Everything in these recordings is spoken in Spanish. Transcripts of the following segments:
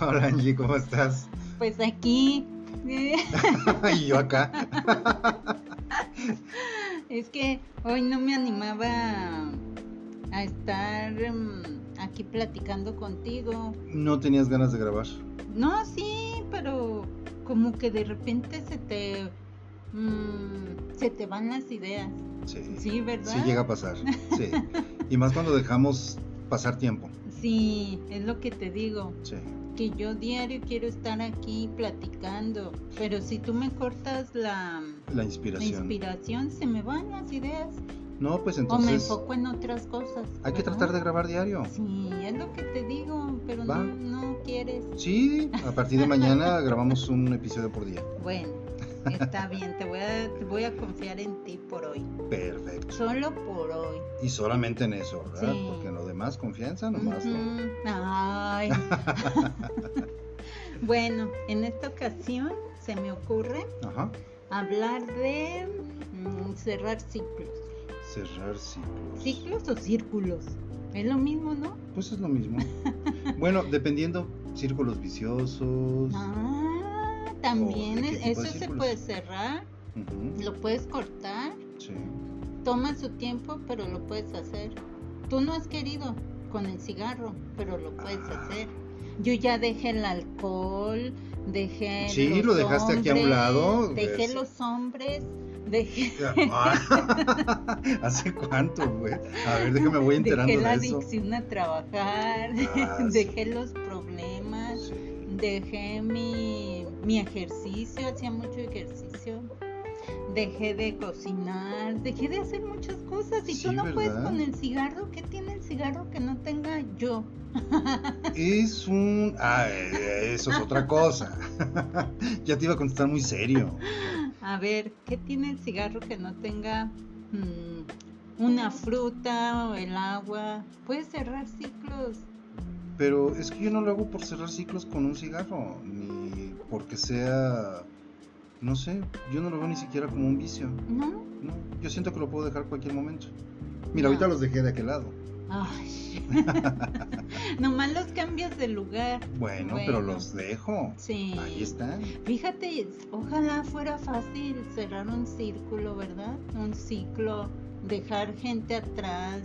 Hola Angie, ¿cómo estás? Pues aquí. y yo acá. es que hoy no me animaba a estar mm, aquí platicando contigo. No tenías ganas de grabar. No, sí, pero como que de repente se te mm, se te van las ideas. Sí. Sí, ¿verdad? Sí llega a pasar. Sí. Y más cuando dejamos pasar tiempo. Sí, es lo que te digo. Sí. Que yo diario quiero estar aquí platicando, pero si tú me cortas la, La la inspiración. inspiración, se me van las ideas. No, pues o me entonces enfoco en otras cosas. hay que tratar de grabar diario. Sí, es lo que te digo, pero no, no quieres. Sí, a partir de mañana grabamos un episodio por día. Bueno, está bien, te voy, a, te voy a confiar en ti por hoy. Perfecto. Solo por hoy. Y solamente en eso, ¿verdad? Sí. Porque en lo demás, confianza nomás. no. Ay. bueno, en esta ocasión se me ocurre Ajá. hablar de mm, cerrar ciclos. Cerrar ciclos. ¿Ciclos o círculos? Es lo mismo, ¿no? Pues es lo mismo. bueno, dependiendo, círculos viciosos. Ah, también ¿O de qué es- tipo de eso se puede cerrar, lo puedes cortar, Sí. toma su tiempo, pero lo puedes hacer. Tú no has querido con el cigarro, pero lo puedes Ah. hacer. Yo ya dejé el alcohol, dejé Sí, los lo dejaste aquí a un lado, dejé es- los hombres, dejé, Ah, ¿Hace cuánto, güey? A ver, déjame, voy enterando dejé la de eso. adicción a trabajar, Ah, sí. dejé los problemas, Sí. dejé mi, mi ejercicio, hacía mucho ejercicio, dejé de cocinar, dejé de hacer muchas cosas y Sí, tú no puedes con el cigarro, ¿qué tiene el cigarro que no tenga yo? Es un. Ah, eso es otra cosa. ya te iba a contestar muy serio. A ver, ¿qué tiene el cigarro que no tenga mm, una fruta o el agua? Puedes cerrar ciclos. Pero es que yo no lo hago por cerrar ciclos con un cigarro, ni porque sea. No sé, yo no lo veo ni siquiera como un vicio. ¿No? No, yo siento que lo puedo dejar cualquier momento. Mira, No. ahorita los dejé de aquel lado. Ay. Nomás los cambias de lugar. Bueno, pero los dejo. Sí. Ahí están. Fíjate, ojalá fuera fácil cerrar un círculo, ¿verdad? Un ciclo, dejar gente atrás,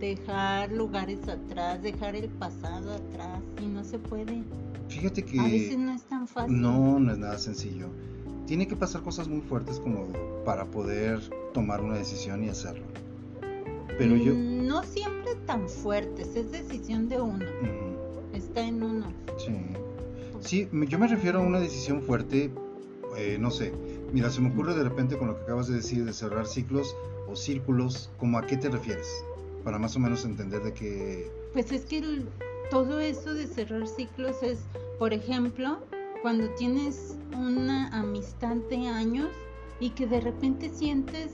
dejar lugares atrás, dejar el pasado atrás. Y no se puede. Fíjate que. A veces no es tan fácil. No, no es nada sencillo. Tiene que pasar cosas muy fuertes como para poder tomar una decisión y hacerlo. Pero yo... Mm, No siempre tan fuertes, es decisión de uno. Está en uno. sí. Sí, yo me refiero a una decisión fuerte, eh, no sé. Mira, se me ocurre de repente con lo que acabas de decir de cerrar ciclos o círculos, ¿como a qué te refieres? Para más o menos entender de qué... Pues es que todo eso de cerrar ciclos es, por ejemplo, cuando tienes una amistad de años y que de repente sientes,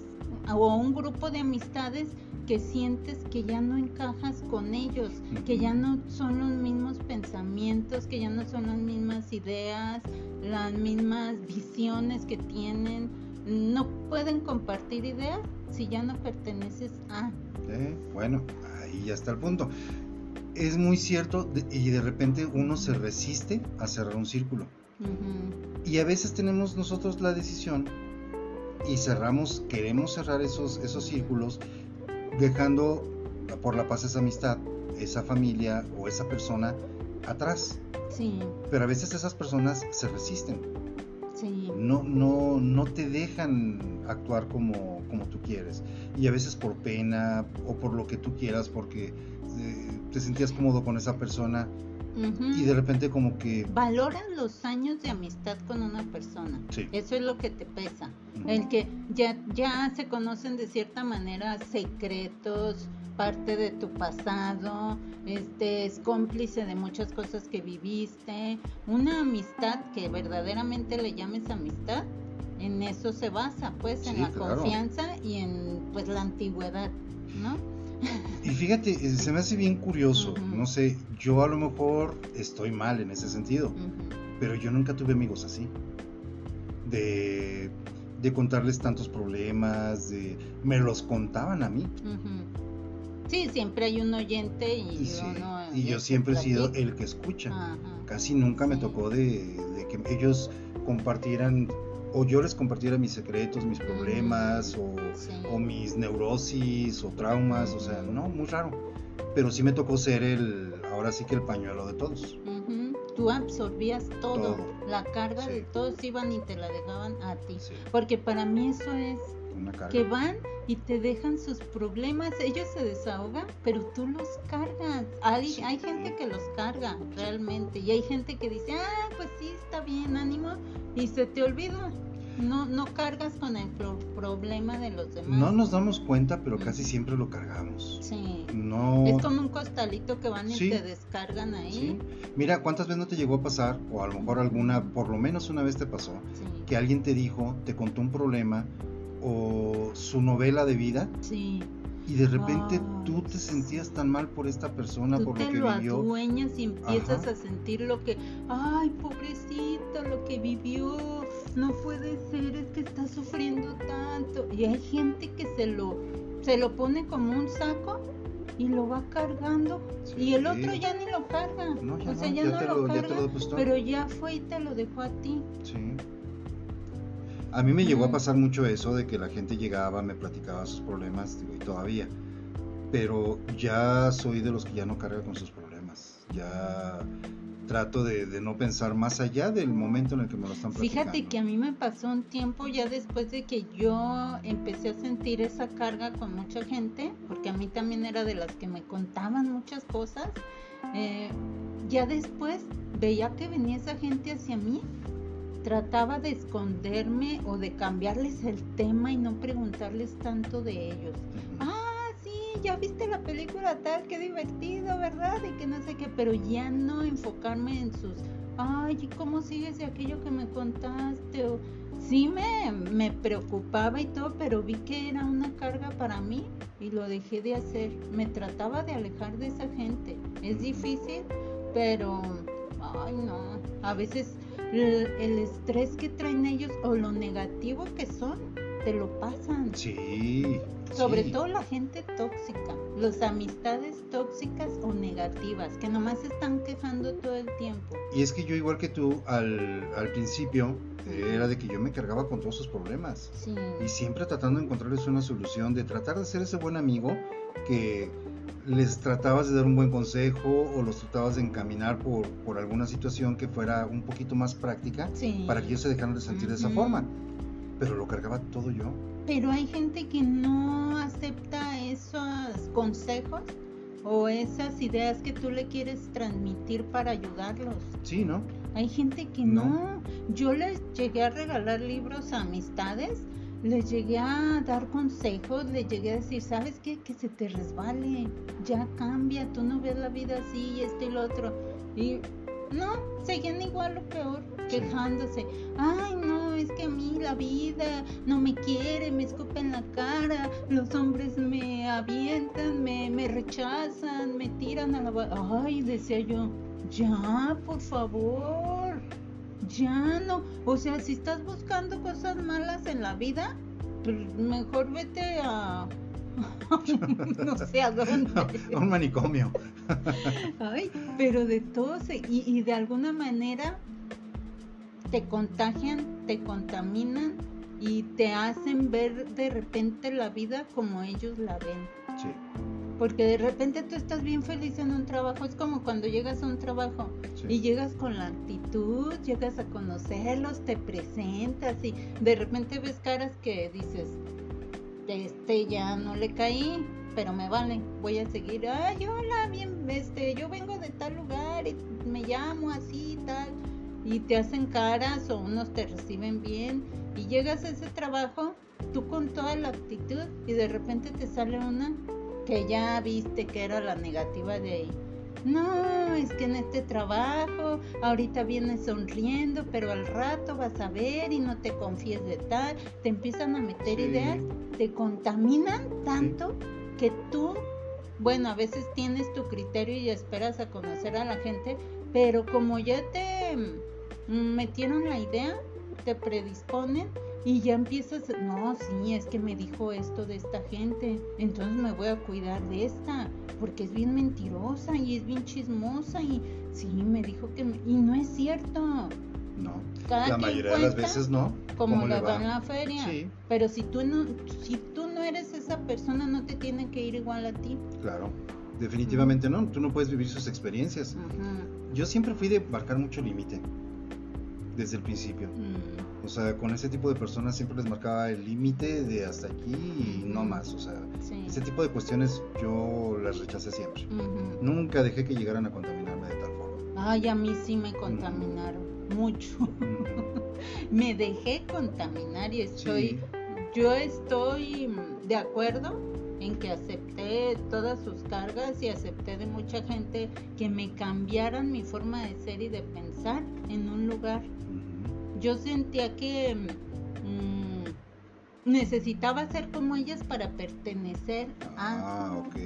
o un grupo de amistades que sientes que ya no encajas con ellos, que ya no son los mismos pensamientos, que ya no son las mismas ideas, las mismas visiones que tienen, no pueden compartir ideas si ya no perteneces a... ¿eh? Bueno, ahí ya está el punto. Es muy cierto y de repente uno se resiste a cerrar un círculo. Y a veces tenemos nosotros la decisión y cerramos, queremos cerrar esos, esos círculos, dejando por la paz esa amistad, esa familia o esa persona atrás. Sí, Pero a veces esas personas se resisten, no, no, no te dejan actuar como, como tú quieres. Y a veces por pena o por lo que tú quieras, porque eh, te sentías cómodo con esa persona Y de repente como que... Valoran los años de amistad con una persona. Sí. Eso es lo que te pesa. El que ya, ya se conocen de cierta manera secretos, parte de tu pasado, este es cómplice de muchas cosas que viviste. Una amistad que verdaderamente le llames amistad, en eso se basa, pues, en la claro. confianza y en pues la antigüedad, ¿no? Y fíjate, eh, se me hace bien curioso, no sé, yo a lo mejor estoy mal en ese sentido, pero yo nunca tuve amigos así. De, de contarles tantos problemas, de me los contaban a mí. Sí, siempre hay un oyente y, Y, sí, uno y yo es siempre he sido el que escucha. Casi nunca me tocó de, de que ellos compartieran o yo les compartiera mis secretos, mis problemas o, Sí. o mis neurosis o traumas, o sea, no, muy raro. Pero sí me tocó ser el, ahora sí que el pañuelo de todos. Tú absorbías todo, Todo. la carga Sí. de todos iban y te la dejaban a ti. Sí, Porque para mí eso es que van y te dejan sus problemas, ellos se desahogan, pero tú los cargas. Hay, hay gente que los carga realmente y hay gente que dice, ah, pues sí, está bien, ánimo, y se te olvida. No, no cargas con el pro- problema de los demás. No nos damos cuenta, pero casi siempre lo cargamos. Sí. No. Es como un costalito que van y Sí. te descargan ahí. Sí. Mira, ¿cuántas veces no te llegó a pasar, o a lo mejor alguna, por lo menos una vez te pasó, Sí. que alguien te dijo, te contó un problema o su novela de vida Sí. y de repente tú te sentías tan mal por esta persona, Tú por te lo que lo vivió. adueñas y empiezas Ajá. a sentir lo que, ay, pobrecito, lo que vivió, no puede ser, es que está sufriendo tanto. Y hay gente que se lo, se lo pone como un saco y lo va cargando y el otro ya ni lo carga. No, ya o sea, no, ya, ya no te lo ya te carga, lo pero ya fue y te lo dejó a ti. Sí. A mí me llegó a pasar mucho eso de que la gente llegaba, me platicaba sus problemas, digo, y todavía. Pero ya soy de los que ya no carga con sus problemas. Ya trato de, de no pensar más allá del momento en el que me lo están platicando. Fíjate que a mí me pasó un tiempo ya después de que yo empecé a sentir esa carga con mucha gente, porque a mí también era de las que me contaban muchas cosas. eh, ya después veía que venía esa gente hacia mí, trataba de esconderme o de cambiarles el tema y no preguntarles tanto de ellos. Ah, sí, ya viste la película tal, qué divertido, ¿verdad? Y que no sé qué, pero ya no enfocarme en sus, ay, ¿y cómo sigues de aquello que me contaste? O, sí me, me preocupaba y todo, pero vi que era una carga para mí y lo dejé de hacer. Me trataba de alejar de esa gente. Es difícil, pero, ay, no, a veces el, el estrés que traen ellos o lo negativo que son, te lo pasan. Sí. Sobre sí. todo la gente tóxica, las amistades tóxicas o negativas, que nomás se están quejando todo el tiempo. Y es que yo igual que tú, al, al principio, eh, era de que yo me cargaba con todos sus problemas. Sí. Y siempre tratando de encontrarles una solución, de tratar de ser ese buen amigo que les tratabas de dar un buen consejo o los tratabas de encaminar por, por alguna situación que fuera un poquito más práctica Sí. para que ellos se dejaran de sentir de esa forma. Pero lo cargaba todo yo. Pero hay gente que no acepta esos consejos o esas ideas que tú le quieres transmitir para ayudarlos. Sí, ¿no? Hay gente que No. no. Yo les llegué a regalar libros a amistades, les llegué a dar consejos, les llegué a decir, ¿sabes qué? Que se te resbale, ya cambia, tú no ves la vida así y esto y lo otro. Y no, seguían igual o peor, quejándose. Ay, no, es que a mí la vida no me quiere, me escupe en la cara, los hombres me avientan, me, me rechazan, me tiran a la... Ay, decía yo, ya, por favor, ya no. O sea, si estás buscando cosas malas en la vida, pues mejor vete a... no sé a dónde. Un manicomio. Ay, pero de todo se- y, y de alguna manera te contagian, te contaminan y te hacen ver de repente la vida como ellos la ven. Sí. Porque de repente tú estás bien feliz en un trabajo, es como cuando llegas a un trabajo sí. y llegas con la actitud, llegas a conocerlos, te presentas y de repente ves caras que dices, este ya no le caí, pero me vale, voy a seguir, ay, hola, bien, este, yo vengo de tal lugar y me llamo así y tal, y te hacen caras o unos te reciben bien y llegas a ese trabajo, tú con toda la actitud y de repente te sale una que ya viste que era la negativa de ahí. No, es que en este trabajo ahorita vienes sonriendo, pero al rato vas a ver y no te confíes de tal. Te empiezan a meter Sí. ideas, te contaminan tanto que tú, bueno, a veces tienes tu criterio y esperas a conocer a la gente, pero como ya te metieron la idea, te predisponen, Y ya empiezas, no, sí, es que me dijo esto de esta gente, entonces me voy a cuidar de esta, porque es bien mentirosa y es bien chismosa y sí, me dijo que... Y no es cierto. No, la mayoría de las veces no. Como le va en la feria. Sí. Pero si tú, no, si tú no eres esa persona, no te tiene que ir igual a ti. Claro, definitivamente no, tú no puedes vivir sus experiencias. Yo siempre fui de marcar mucho límite desde el principio. Mm. O sea, con ese tipo de personas siempre les marcaba el límite de hasta aquí y no más. O sea, ese tipo de cuestiones yo las rechacé siempre. Nunca dejé que llegaran a contaminarme de tal forma. Ay, a mí sí me contaminaron mucho. me dejé contaminar y estoy, yo estoy de acuerdo en que acepté todas sus cargas y acepté de mucha gente que me cambiaran mi forma de ser y de pensar en un lugar yo sentía que mm, necesitaba ser como ellas para pertenecer a... Ah, ok.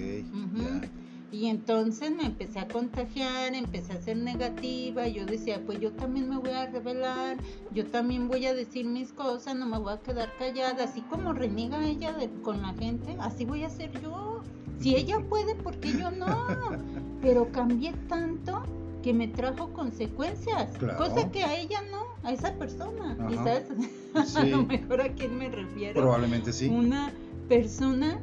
Y entonces me empecé a contagiar, empecé a ser negativa, yo decía, pues yo también me voy a revelar, yo también voy a decir mis cosas, no me voy a quedar callada, así como reniega ella con la gente, así voy a ser yo. Si ella puede, ¿por qué yo no? Pero cambié tanto que me trajo consecuencias, cosa que a ella no a esa persona. ¿Y sabes a lo mejor a quién me refiero? Probablemente sí. Una persona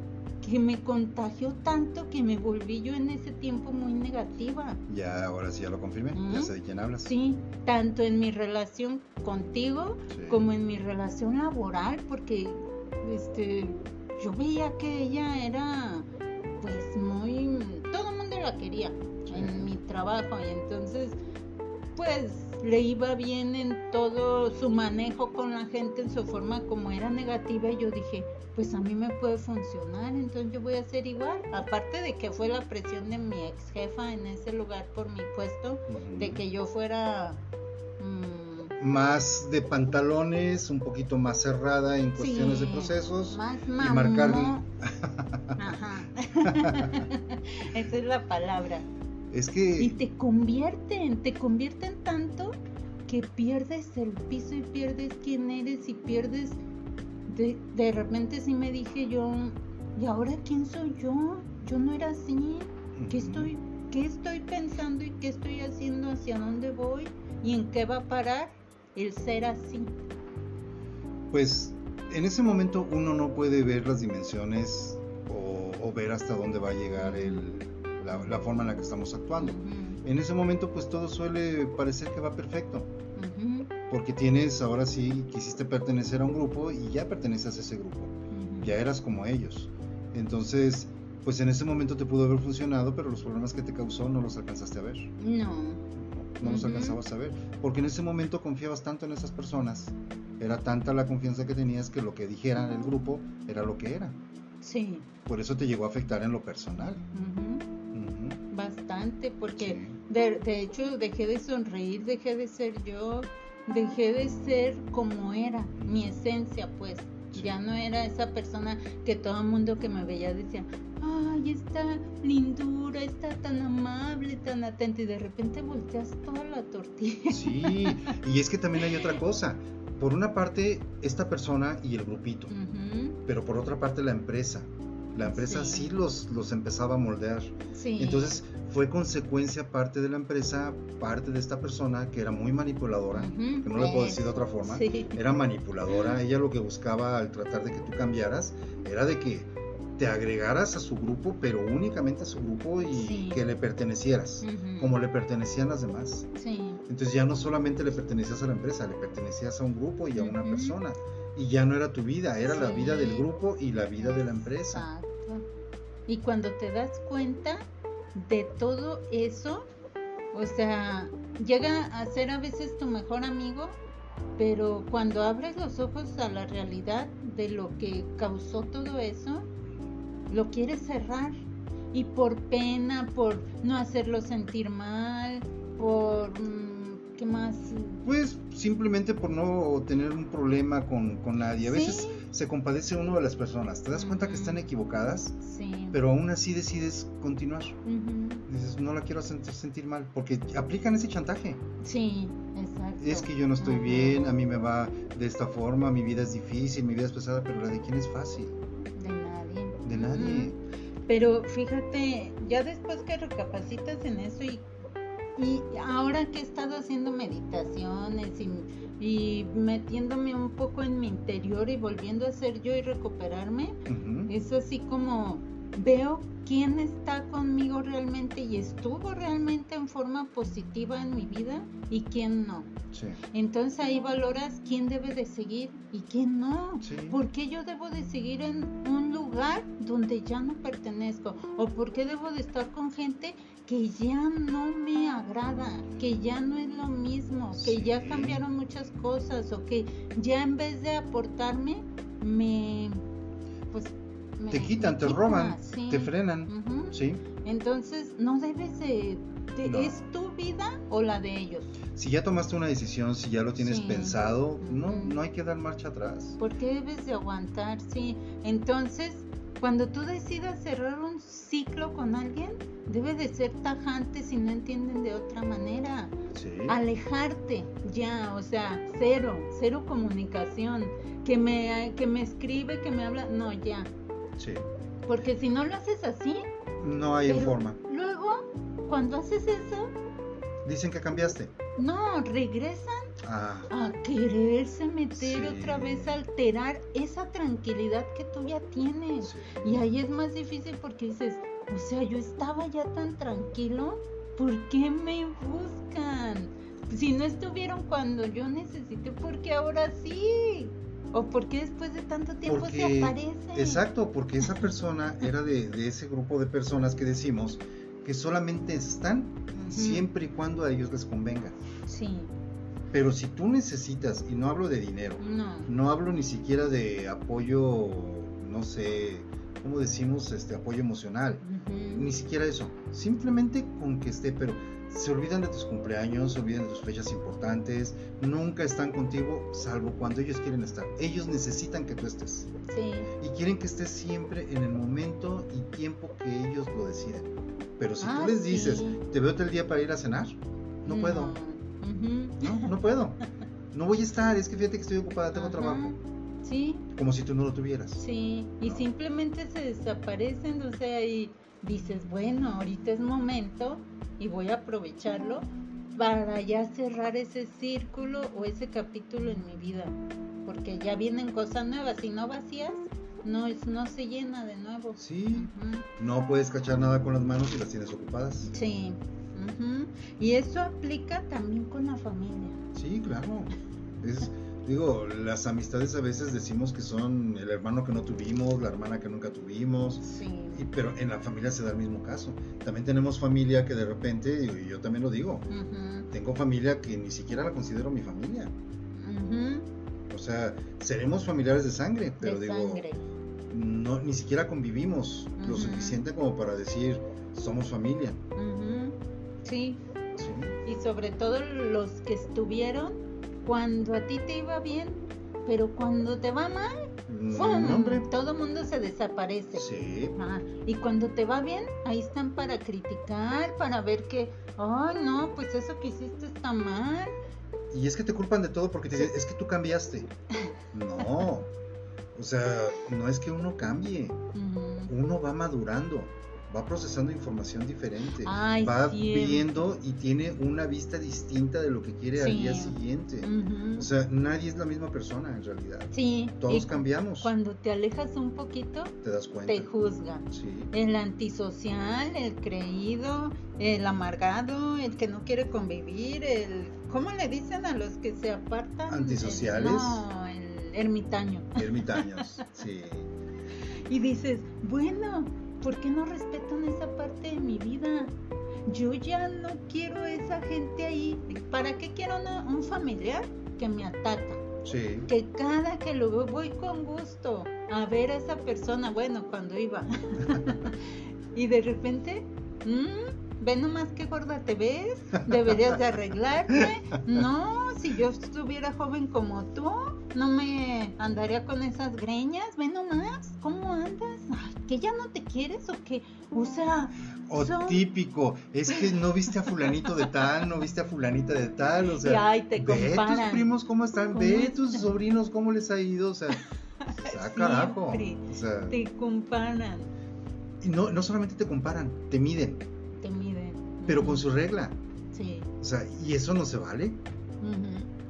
que me contagió tanto que me volví yo en ese tiempo muy negativa. Ya, ahora sí ya lo confirmé, ya sé de quién hablas. Sí, tanto en mi relación contigo como en mi relación laboral, porque este yo veía que ella era pues muy todo el mundo la quería en mi trabajo y entonces pues le iba bien en todo su manejo con la gente, en su forma como era negativa, y yo dije, pues a mí me puede funcionar, entonces yo voy a hacer igual. Aparte de que fue la presión de mi ex jefa en ese lugar por mi puesto, de que yo fuera... Mm, más de pantalones, un poquito más cerrada en cuestiones de procesos más y marcar. Ajá. Esa es la palabra. Es que... Y te convierten, te convierten tanto que pierdes el piso y pierdes quién eres y pierdes... De, de repente sí me dije yo, ¿y ahora quién soy yo? Yo no era así. ¿Qué estoy, qué estoy pensando y qué estoy haciendo? ¿Hacia dónde voy? ¿Y en qué va a parar el ser así? Pues en ese momento uno no puede ver las dimensiones o, o ver hasta dónde va a llegar el, la, forma en la que estamos actuando. En ese momento pues todo suele parecer que va perfecto. Porque tienes, ahora sí, quisiste pertenecer a un grupo y ya perteneces a ese grupo. Ya eras como ellos. Entonces, pues en ese momento te pudo haber funcionado, pero los problemas que te causó no los alcanzaste a ver. No. No los alcanzabas a ver. Porque en ese momento confiabas tanto en esas personas. Era tanta la confianza que tenías que lo que dijeran el grupo era lo que era. Sí. Por eso te llegó a afectar en lo personal bastante porque de, hecho dejé de sonreír, dejé de ser yo, dejé de ser como era, mi esencia pues. Ya no era esa persona que todo el mundo que me veía decía, ay, está lindura, está tan amable, tan atenta y de repente volteas toda la tortilla. Sí, y es que también hay otra cosa. Por una parte, esta persona y el grupito, pero por otra parte la empresa la empresa sí, los, los empezaba a moldear. Entonces fue consecuencia parte de la empresa, parte de esta persona que era muy manipuladora, que no le puedo decir de otra forma, era manipuladora. Ella lo que buscaba al tratar de que tú cambiaras era de que te agregaras a su grupo, pero únicamente a su grupo y que le pertenecieras, como le pertenecían las demás. Entonces ya no solamente le pertenecías a la empresa, le pertenecías a un grupo y a una persona. Y ya no era tu vida, era la vida del grupo y la vida de la empresa. Y cuando te das cuenta de todo eso, o sea, llega a ser a veces tu mejor amigo, pero cuando abres los ojos a la realidad de lo que causó todo eso, lo quieres cerrar. Y por pena, por no hacerlo sentir mal, por... Mm, ¿Qué más? Pues simplemente por no tener un problema con, nadie. A veces se compadece uno de las personas. Te das cuenta que están equivocadas, Sí. pero aún así decides continuar. Ujú. Dices, no la quiero sentir, sentir mal, porque aplican ese chantaje. Sí, exacto. Es que yo no estoy Ajá. bien, a mí me va de esta forma, mi vida es difícil, mi vida es pesada, pero la de quién es fácil. De nadie. De nadie. Ujú. Pero fíjate, ya después que recapacitas en eso y, y ahora que he estado haciendo meditaciones y, y metiéndome un poco en mi interior y volviendo a ser yo y recuperarme, es así como veo quién está conmigo realmente y estuvo realmente en forma positiva en mi vida y quién no. Sí. Entonces ahí valoras quién debe de seguir y quién no. Sí. ¿Por qué yo debo de seguir en un lugar donde ya no pertenezco? ¿O por qué debo de estar con gente que ya no me agrada, que ya no es lo mismo, que ya cambiaron muchas cosas o que ya en vez de aportarme me pues me- Te quitan, me te roban, sí. te frenan. Sí. Entonces no debes de, de- No. es tu vida o la de ellos. Si ya tomaste una decisión, si ya lo tienes Sí. pensado, no, no hay que dar marcha atrás. ¿Por qué debes de aguantar? Sí. Entonces, cuando tú decidas cerrar un ciclo con alguien, debe de ser tajante si no entienden de otra manera. Sí. Alejarte ya, o sea, cero, cero comunicación. Que me, que me escribe, que me habla, no, ya. Sí. Porque si no lo haces así, No hay forma. luego, cuando haces eso, Dicen que cambiaste. no, regresan Ah, a quererse meter Sí. otra vez a alterar esa tranquilidad que tú ya tienes. sí. Y ahí es más difícil porque dices, o sea, yo estaba ya tan tranquilo, ¿por qué me buscan? Si no estuvieron cuando yo necesité, ¿por qué ahora sí? ¿O por qué después de tanto tiempo se Porque- aparecen? Exacto, porque esa persona era de, de ese grupo de personas que decimos que solamente están siempre y cuando a ellos les convenga. Sí, Pero si tú necesitas, y no hablo de dinero, no. no hablo ni siquiera de apoyo, no sé, ¿cómo decimos? Este apoyo emocional. Ni siquiera eso. Simplemente con que esté, pero se olvidan de tus cumpleaños, se olvidan de tus fechas importantes, nunca están contigo, salvo cuando ellos quieren estar. Ellos necesitan que tú estés. Sí, Y quieren que estés siempre en el momento y tiempo que ellos lo deciden. Pero si Ah, tú les dices, sí. te veo todo el día para ir a cenar, no puedo. Ujú. No, no puedo. No voy a estar, es que fíjate que estoy ocupada, tengo trabajo. Sí, Como si tú no lo tuvieras. Sí, y ¿no? simplemente se desaparecen, o sea, y dices, bueno, ahorita es momento y voy a aprovecharlo para ya cerrar ese círculo o ese capítulo en mi vida, porque ya vienen cosas nuevas, si no vacías, no es no se llena de nuevo. Sí, no puedes cachar nada con las manos si las tienes ocupadas. Sí. ujú. Y eso aplica también con la familia. Sí, claro. Es, digo, las amistades a veces decimos que son el hermano que no tuvimos, la hermana que nunca tuvimos, Sí. y- pero en la familia se da el mismo caso. También tenemos familia que de repente, y yo también lo digo, tengo familia que ni siquiera la considero mi familia. ujú, O sea, seremos familiares de sangre, pero De digo, sangre. no, ni siquiera convivimos lo suficiente como para decir somos familia. ¿sí? y sobre todo los que estuvieron cuando a ti te iba bien, pero cuando te va mal. Mm, hombre. todo mundo se desaparece. Sí, Y cuando te va bien, ahí están para criticar, para ver que, ay, no, pues eso que hiciste está mal. y es que te culpan de todo porque te dicen, es que tú cambiaste. No, o sea, no es que uno cambie, uno va madurando, va procesando información diferente, Ay, va cierto. viendo y tiene una vista distinta de lo que quiere al día siguiente. O sea, nadie es la misma persona en realidad. sí, Todos y cambiamos, Cuando te alejas un poquito, te das cuenta. te juzgan. Sí, El antisocial, el creído, el amargado, el que no quiere convivir, el... ¿Cómo le dicen a los que se apartan? ¿Antisociales? El- no, el ermitaño. ermitaños, sí. Y dices, bueno, ¿por qué no respetan esa parte de mi vida? Yo ya no quiero esa gente ahí. ¿Para qué quiero una- un familiar que me ataca? Sí, Que cada que lo veo voy con gusto a ver a esa persona, bueno, cuando iba. y de repente, ¿mm? ve nomás qué gorda te ves, deberías de arreglarte. No, si yo estuviera joven como tú, no me andaría con esas greñas, ve nomás, ¿cómo que ya no te quieres o qué, o sea... O típico, es que no viste a fulanito de tal, no viste a fulanita de tal, o sea... Y ay, te ve comparan. tus primos cómo están, ¿Cómo ve tus sobrinos cómo les ha ido, o sea... Ah, carajo. Siempre O sea, Te comparan, y no, no solamente te comparan, te miden, te miden. pero con su regla. Sí. O sea, y eso no se vale.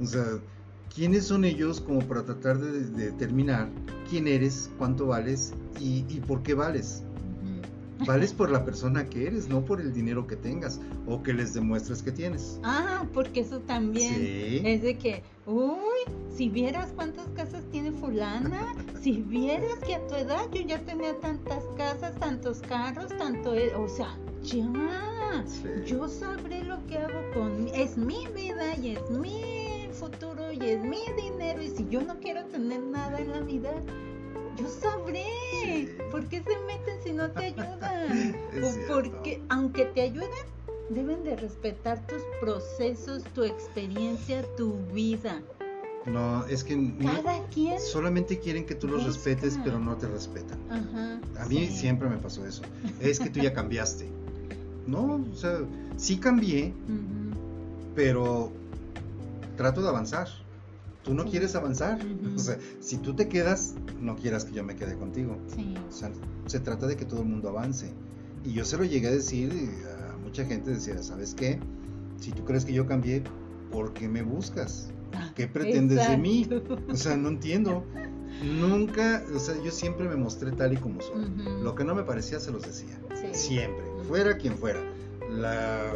O sea, ¿quiénes son ellos como para tratar de, de determinar quién eres, cuánto vales y, y por qué vales? Vales por la persona que eres, no por el dinero que tengas o que les demuestres que tienes. Ah, porque eso también Sí. es de que, uy, si vieras cuántas casas tiene fulana, si vieras que a tu edad yo ya tenía tantas casas, tantos carros, tanto, e- o sea, ya, Sí. yo sabré lo que hago con, es mi vida y es mi futuro y es mi dinero y si yo no quiero tener nada en la vida, yo sabré. Sí. ¿Por qué se meten si no te ayudan? Es O cierto. porque aunque te ayuden, deben de respetar tus procesos, tu experiencia, tu vida. No, es que no- Cada quien. solamente quieren que tú los Busca. respetes, pero no te respetan. Ajá. A mí sí. siempre me pasó eso. Es que tú ya cambiaste. No, o sea, sí cambié, pero trato de avanzar. Tú no Sí. quieres avanzar. O sea, si tú te quedas, no quieras que yo me quede contigo. Sí. O sea, se trata de que todo el mundo avance. Y yo se lo llegué a decir y a mucha gente decía, ¿sabes qué? Si tú crees que yo cambié, ¿por qué me buscas? Ah, ¿Qué pretendes de mí? O sea, no entiendo. Nunca, o sea, yo siempre me mostré tal y como soy. Lo que no me parecía se los decía. Sí. Siempre. Fuera quien fuera. La,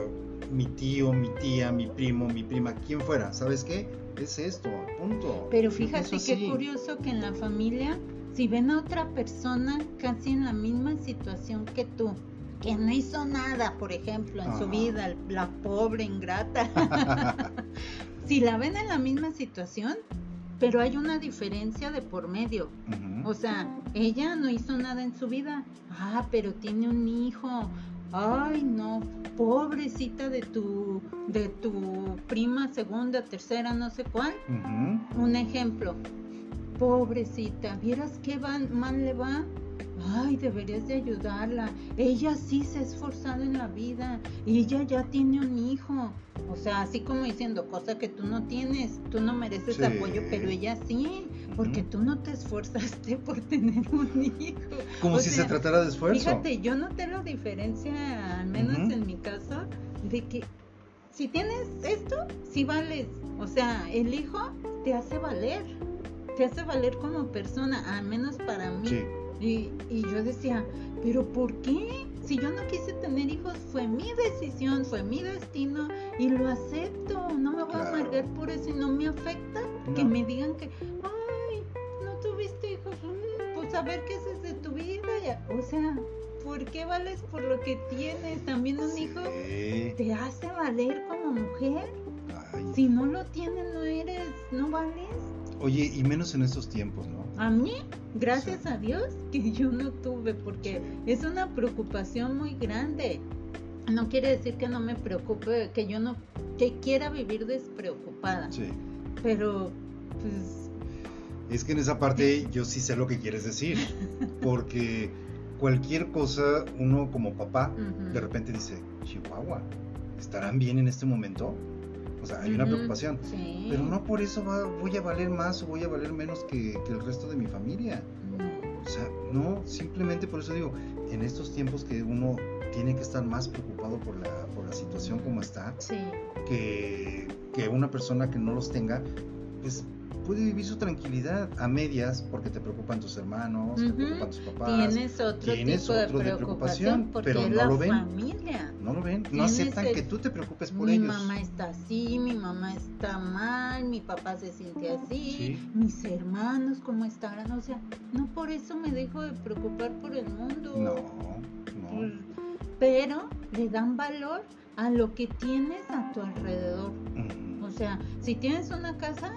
mi tío, mi tía, mi primo, mi prima, quien fuera. ¿Sabes qué? Es esto, punto. Pero fíjate qué curioso que en la familia, si ven a otra persona casi en la misma situación que tú, que no hizo nada, por ejemplo, en su vida, la pobre ingrata, si la ven en la misma situación, pero hay una diferencia de por medio. O sea, ella no hizo nada en su vida. Ah, pero tiene un hijo. Ay, no, pobrecita de tu de tu prima segunda, tercera, no sé cuál. Un ejemplo. Pobrecita, ¿vieras qué van, mal le va? Ay, deberías de ayudarla. Ella sí se ha esforzado en la vida ella ya tiene un hijo. O sea, así como diciendo, cosa que tú no tienes, tú no mereces Sí. apoyo, pero ella sí, porque tú no te esforzaste por tener un hijo. Como o si sea, se tratara de esfuerzo. Fíjate, yo noté la diferencia, al menos en mi caso, de que si tienes esto, sí vales. O sea, el hijo te hace valer, te hace valer como persona, al menos para mí. Sí. Y, y yo decía, ¿pero por qué? Si yo no quise tener hijos, fue mi decisión, fue mi destino y lo acepto. No me voy Claro. a amargar por eso y no me afecta que me digan que, ay, no tuviste hijos, pues a ver qué haces de tu vida. O sea, ¿por qué vales por lo que tienes? También un hijo Sí. te hace valer como mujer. Ay. Si no lo tienes, no eres, no vales. Oye, y menos en estos tiempos, ¿no? A mí, gracias a Dios, que yo no tuve, porque es una preocupación muy grande. No quiere decir que no me preocupe, que yo no, que quiera vivir despreocupada, Sí. pero pues Es que en esa parte yo sí sé lo que quieres decir. Porque cualquier cosa, uno como papá, de repente dice, Chihuahua, ¿estarán bien en este momento? O sea, hay una preocupación. Sí. Pero no por eso va- voy a valer más o voy a valer menos que, que el resto de mi familia. No. O sea, no, simplemente por eso digo, en estos tiempos que uno tiene que estar más preocupado por la, por la situación como está, Sí. que, que una persona que no los tenga, pues puede vivir su tranquilidad a medias porque te preocupan tus hermanos, te preocupan tus papás. Tienes otro tienes tipo otro de de preocupación, preocupación, porque pero no la lo ven. familia. No lo ven, no aceptan el- que tú te preocupes por mi ellos. mamá está así, mi mamá está mal, mi papá se siente así, Sí. mis hermanos cómo estarán, o sea, no por eso me dejo de preocupar por el mundo. No, no. Pero le dan valor a lo que tienes a tu alrededor. O sea, si tienes una casa,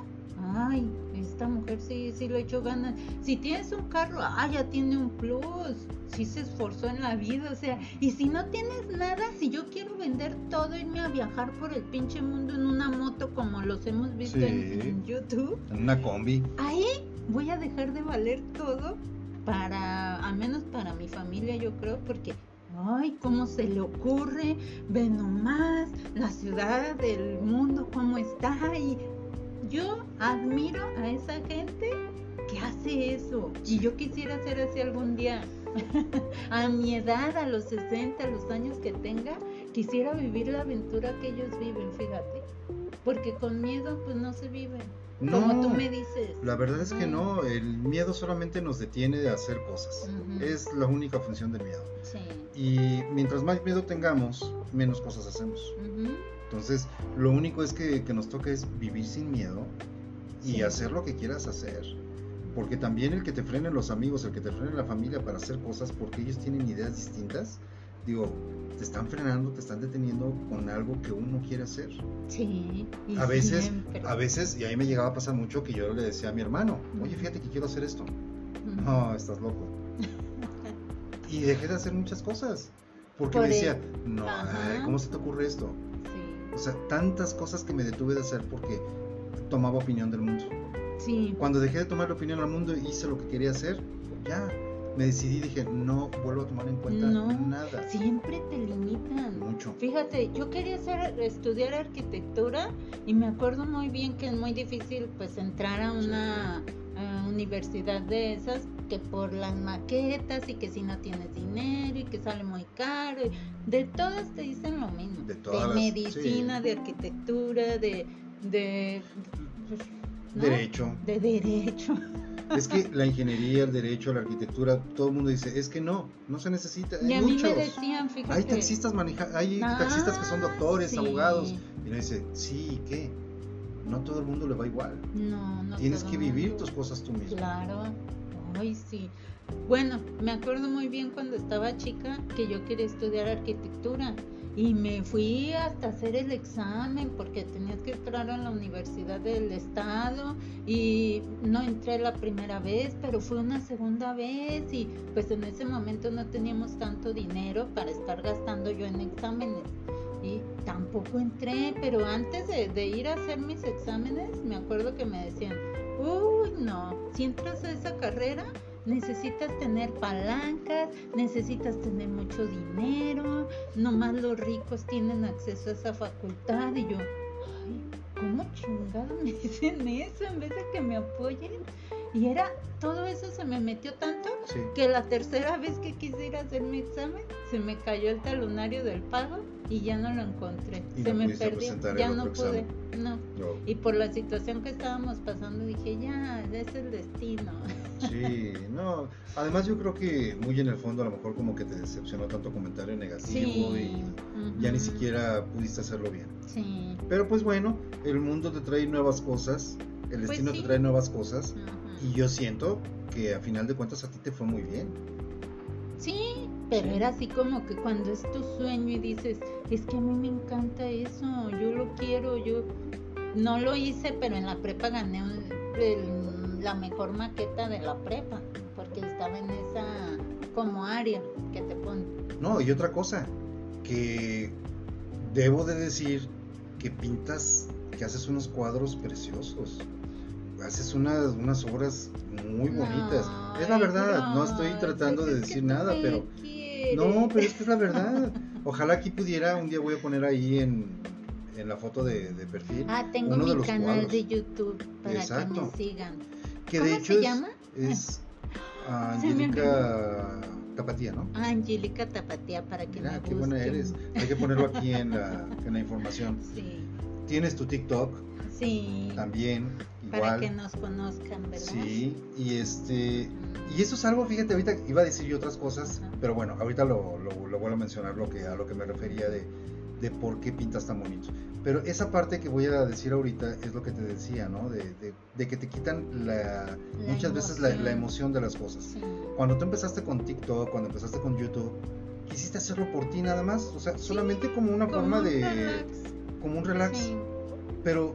ay, esta mujer sí, sí le echó ganas. Si tienes un carro, ah, ya tiene un plus. sí se esforzó en la vida, o sea, y si no tienes nada, si yo quiero vender todo, irme a viajar por el pinche mundo en una moto como los hemos visto Sí. en, en YouTube, En una combi. ahí voy a dejar de valer todo para, al menos para mi familia, yo creo, porque, ay, cómo se le ocurre, ve nomás la ciudad, el mundo, cómo está, y yo admiro a esa gente que hace eso, y yo quisiera ser así algún día. a mi edad, a los 60, a los años que tenga, quisiera vivir la aventura que ellos viven, fíjate. Porque con miedo, pues no se vive. No, Como tú me dices. la verdad es que no, el miedo solamente nos detiene de hacer cosas. Ujú. Es la única función del miedo. Sí. Y mientras más miedo tengamos, menos cosas hacemos. Ujú. Entonces, lo único es que, que nos toca es vivir sin miedo y Sí. hacer lo que quieras hacer. Porque también el que te frenen los amigos, el que te frenen la familia para hacer cosas porque ellos tienen ideas distintas, digo, te están frenando, te están deteniendo con algo que uno quiere hacer. Sí. y A veces, siempre. a veces, y a mí me llegaba a pasar mucho que yo le decía a mi hermano, oye, fíjate que quiero hacer esto. No, estás loco. Y dejé de hacer muchas cosas. Porque Por me el- decía, no, Ajá. ay, ¿cómo se te ocurre esto? O sea, tantas cosas que me detuve de hacer porque tomaba opinión del mundo. Sí. Cuando dejé de tomar opinión al mundo y hice lo que quería hacer, ya me decidí, dije, no vuelvo a tomar en cuenta No. nada. Siempre te limitan. Mucho. Fíjate, yo quería hacer, estudiar arquitectura y me acuerdo muy bien que es muy difícil pues entrar a una eh, universidad de esas que por las maquetas y que si no tienes dinero y que sale muy caro. y de todas te dicen lo mismo. De todas las- medicina, de arquitectura, de... de pues, ¿no? Derecho. De derecho. Es que la ingeniería, el derecho, la arquitectura, todo el mundo dice, es que no, no se necesita. Hay Y a mí muchos. me decían, fíjate. Hay taxistas maneja hay Ah, taxistas que son doctores, sí. abogados. Y uno dice, sí, ¿y qué? No todo el mundo le va igual. No, no Tienes que vivir tus cosas tú mismo. Claro. Ay, sí. Bueno, me acuerdo muy bien cuando estaba chica que yo quería estudiar arquitectura y me fui hasta hacer el examen porque tenías que entrar a la Universidad del Estado y no entré la primera vez, pero fue una segunda vez y pues en ese momento no teníamos tanto dinero para estar gastando yo en exámenes y tampoco entré, pero antes de, de ir a hacer mis exámenes me acuerdo que me decían, uy no, si entras a esa carrera necesitas tener palancas, necesitas tener mucho dinero, nomás los ricos tienen acceso a esa facultad y yo, ay, ¿cómo chingados me dicen eso en vez de que me apoyen? Y era, todo eso se me metió tanto Sí. que la tercera vez que quise ir a hacer mi examen se me cayó el talonario del pago y ya no lo encontré. Y se no me perdió, ya no pude, examen. no. Y por la situación que estábamos pasando dije, ya, es el destino. Sí, no. Además yo creo que muy en el fondo a lo mejor como que te decepcionó tanto comentario negativo y ya ni siquiera pudiste hacerlo bien. Sí. Pero pues bueno, el mundo te trae nuevas cosas, el Pues destino sí. te trae nuevas cosas ajá. y yo siento que a final de cuentas a ti te fue muy bien. Sí, pero era así como que cuando es tu sueño y dices, es que a mí me encanta eso, yo lo quiero, yo no lo hice, pero en la prepa gané el- la mejor maqueta de la prepa, porque estaba en esa como área que te ponen. No, y otra cosa, que debo de decir que pintas, que haces unos cuadros preciosos. Haces unas, unas obras muy bonitas. es la verdad, no estoy tratando de decir nada, pero... No, pero es que es la verdad. Ojalá aquí pudiera, un día voy a poner ahí en, en la foto de, de perfil. Ah, tengo uno de mi los canal cuadros. de YouTube para Exacto. que me sigan. que ¿cómo de hecho se es, llama? es ah, Angélica Tapatía, ¿no? Ah, Angélica Tapatía para que Mira, me qué buena busquen. eres. Hay que ponerlo aquí en la, en la información. Sí, Tienes tu TikTok sí. también, Para igual. que nos conozcan, ¿verdad? Sí, y este y eso es algo, fíjate, ahorita iba a decir yo otras cosas, Ajá. pero bueno, ahorita lo, lo, lo vuelvo a mencionar lo que, a lo que me refería de, de por qué pintas tan bonito. Pero esa parte que voy a decir ahorita es lo que te decía, ¿no? De, de- de que te quitan la, La muchas veces la, la emoción. emoción de las cosas. Sí. Cuando tú empezaste con TikTok, cuando empezaste con YouTube, quisiste hacerlo por ti nada más, o sea, solamente como una Como forma un de... relax. como un relax, Sí. pero